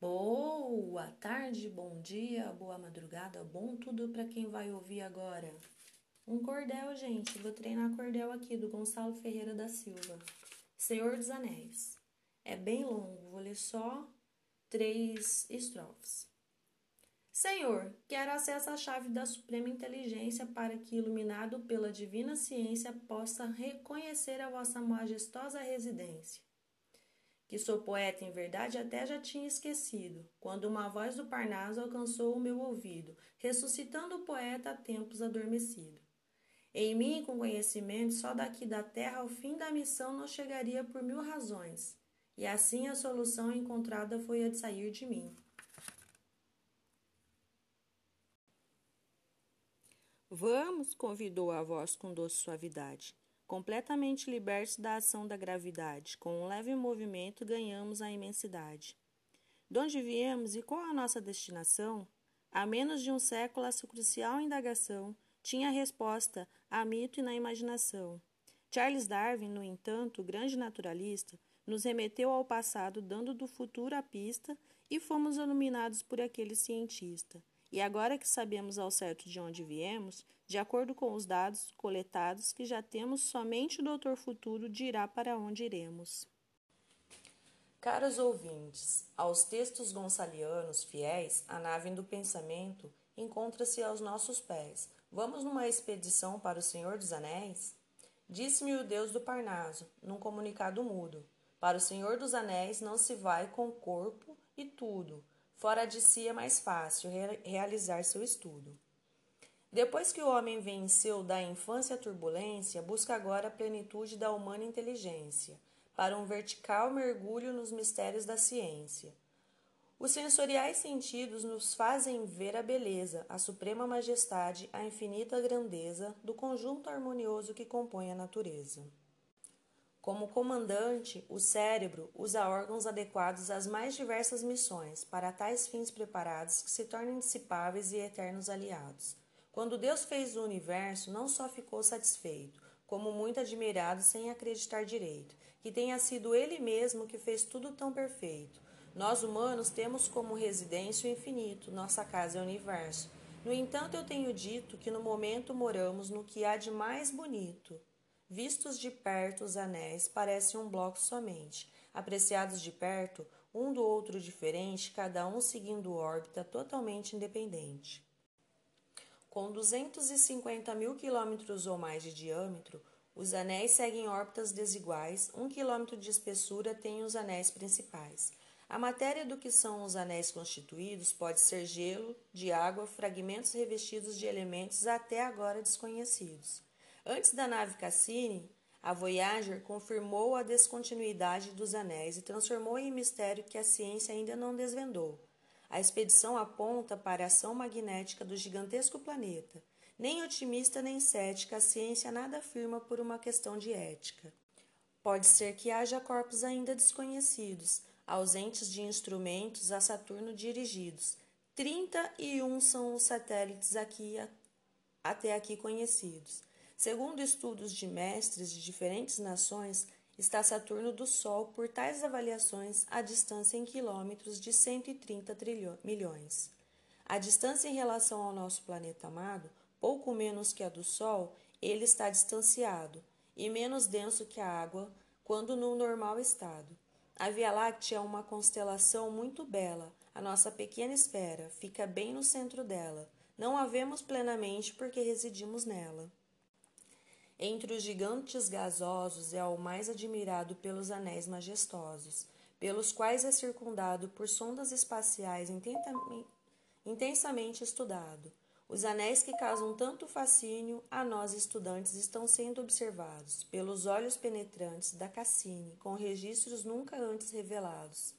Boa tarde, bom dia, boa madrugada, bom tudo para quem vai ouvir agora. Um cordel, gente, vou treinar cordel aqui do Gonçalo Ferreira da Silva. Senhor dos Anéis. É bem longo, vou ler só três estrofes. Senhor, quero acesso à chave da suprema inteligência para que, iluminado pela divina ciência, possa reconhecer a vossa majestosa residência que sou poeta em verdade até já tinha esquecido, quando uma voz do Parnaso alcançou o meu ouvido, ressuscitando o poeta a tempos adormecido. Em mim, com conhecimento, só daqui da terra ao fim da missão não chegaria por mil razões, e assim a solução encontrada foi a de sair de mim. Vamos, convidou a voz com doce suavidade. Completamente libertos da ação da gravidade, com um leve movimento ganhamos a imensidade. De onde viemos e qual a nossa destinação? Há menos de um século, essa crucial indagação tinha resposta a mito e na imaginação. Charles Darwin, no entanto, grande naturalista, nos remeteu ao passado, dando do futuro a pista, e fomos iluminados por aquele cientista. E agora que sabemos ao certo de onde viemos, de acordo com os dados coletados que já temos, somente o Doutor Futuro dirá para onde iremos. Caros ouvintes, aos textos gonçalianos fiéis, a nave do pensamento encontra-se aos nossos pés. Vamos numa expedição para o Senhor dos Anéis? Disse-me o Deus do Parnaso, num comunicado mudo. Para o Senhor dos Anéis não se vai com corpo e tudo Fora de si é mais fácil realizar seu estudo. Depois que o homem venceu da infância a turbulência, busca agora a plenitude da humana inteligência, para um vertical mergulho nos mistérios da ciência. Os sensoriais sentidos nos fazem ver a beleza, a suprema majestade, a infinita grandeza do conjunto harmonioso que compõe a natureza. Como comandante, o cérebro usa órgãos adequados às mais diversas missões, para tais fins preparados que se tornem dissipáveis e eternos aliados. Quando Deus fez o universo, não só ficou satisfeito, como muito admirado sem acreditar direito, que tenha sido Ele mesmo que fez tudo tão perfeito. Nós humanos temos como residência o infinito, nossa casa é o universo. No entanto, eu tenho dito que no momento moramos no que há de mais bonito. Vistos de perto, os anéis parecem um bloco somente. Apreciados de perto, um do outro diferente, cada um seguindo órbita totalmente independente. Com 250 mil quilômetros ou mais de diâmetro, os anéis seguem órbitas desiguais, um quilômetro de espessura tem os anéis principais. A matéria do que são os anéis constituídos pode ser gelo, de água, fragmentos revestidos de elementos até agora desconhecidos. Antes da nave Cassini, a Voyager confirmou a descontinuidade dos anéis e transformou em mistério que a ciência ainda não desvendou. A expedição aponta para a ação magnética do gigantesco planeta. Nem otimista nem cética, a ciência nada afirma por uma questão de ética. Pode ser que haja corpos ainda desconhecidos, ausentes de instrumentos a Saturno dirigidos. 31 são os satélites aqui, até aqui conhecidos. Segundo estudos de mestres de diferentes nações, está Saturno do Sol, por tais avaliações, a distância em quilômetros de 130 milhões. A distância em relação ao nosso planeta amado, pouco menos que a do Sol, ele está distanciado e menos denso que a água quando no normal estado. A Via Láctea é uma constelação muito bela. A nossa pequena esfera fica bem no centro dela. Não a vemos plenamente porque residimos nela. Entre os gigantes gasosos é o mais admirado pelos anéis majestosos, pelos quais é circundado por sondas espaciais intensamente estudado. Os anéis que causam tanto fascínio a nós estudantes estão sendo observados pelos olhos penetrantes da Cassini, com registros nunca antes revelados.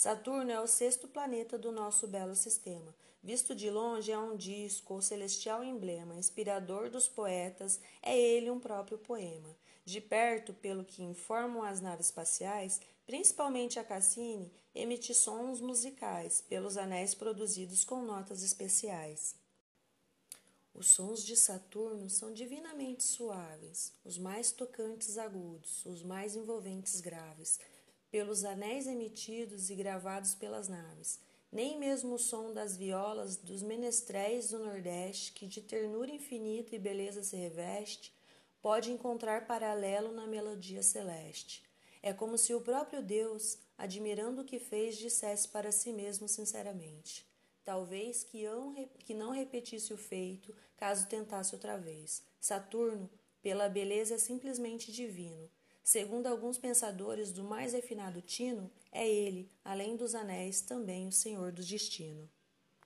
Saturno é o sexto planeta do nosso belo sistema. Visto de longe, é um disco ou celestial emblema, inspirador dos poetas, é ele um próprio poema. De perto, pelo que informam as naves espaciais, principalmente a Cassini, emite sons musicais pelos anéis produzidos com notas especiais. Os sons de Saturno são divinamente suaves, os mais tocantes agudos, os mais envolventes graves pelos anéis emitidos e gravados pelas naves, nem mesmo o som das violas dos menestréis do Nordeste, que de ternura infinita e beleza se reveste, pode encontrar paralelo na melodia celeste. É como se o próprio Deus, admirando o que fez, dissesse para si mesmo sinceramente: Talvez que não repetisse o feito, caso tentasse outra vez. Saturno, pela beleza, é simplesmente divino. Segundo alguns pensadores do mais refinado tino, é ele, além dos anéis, também o senhor do destino.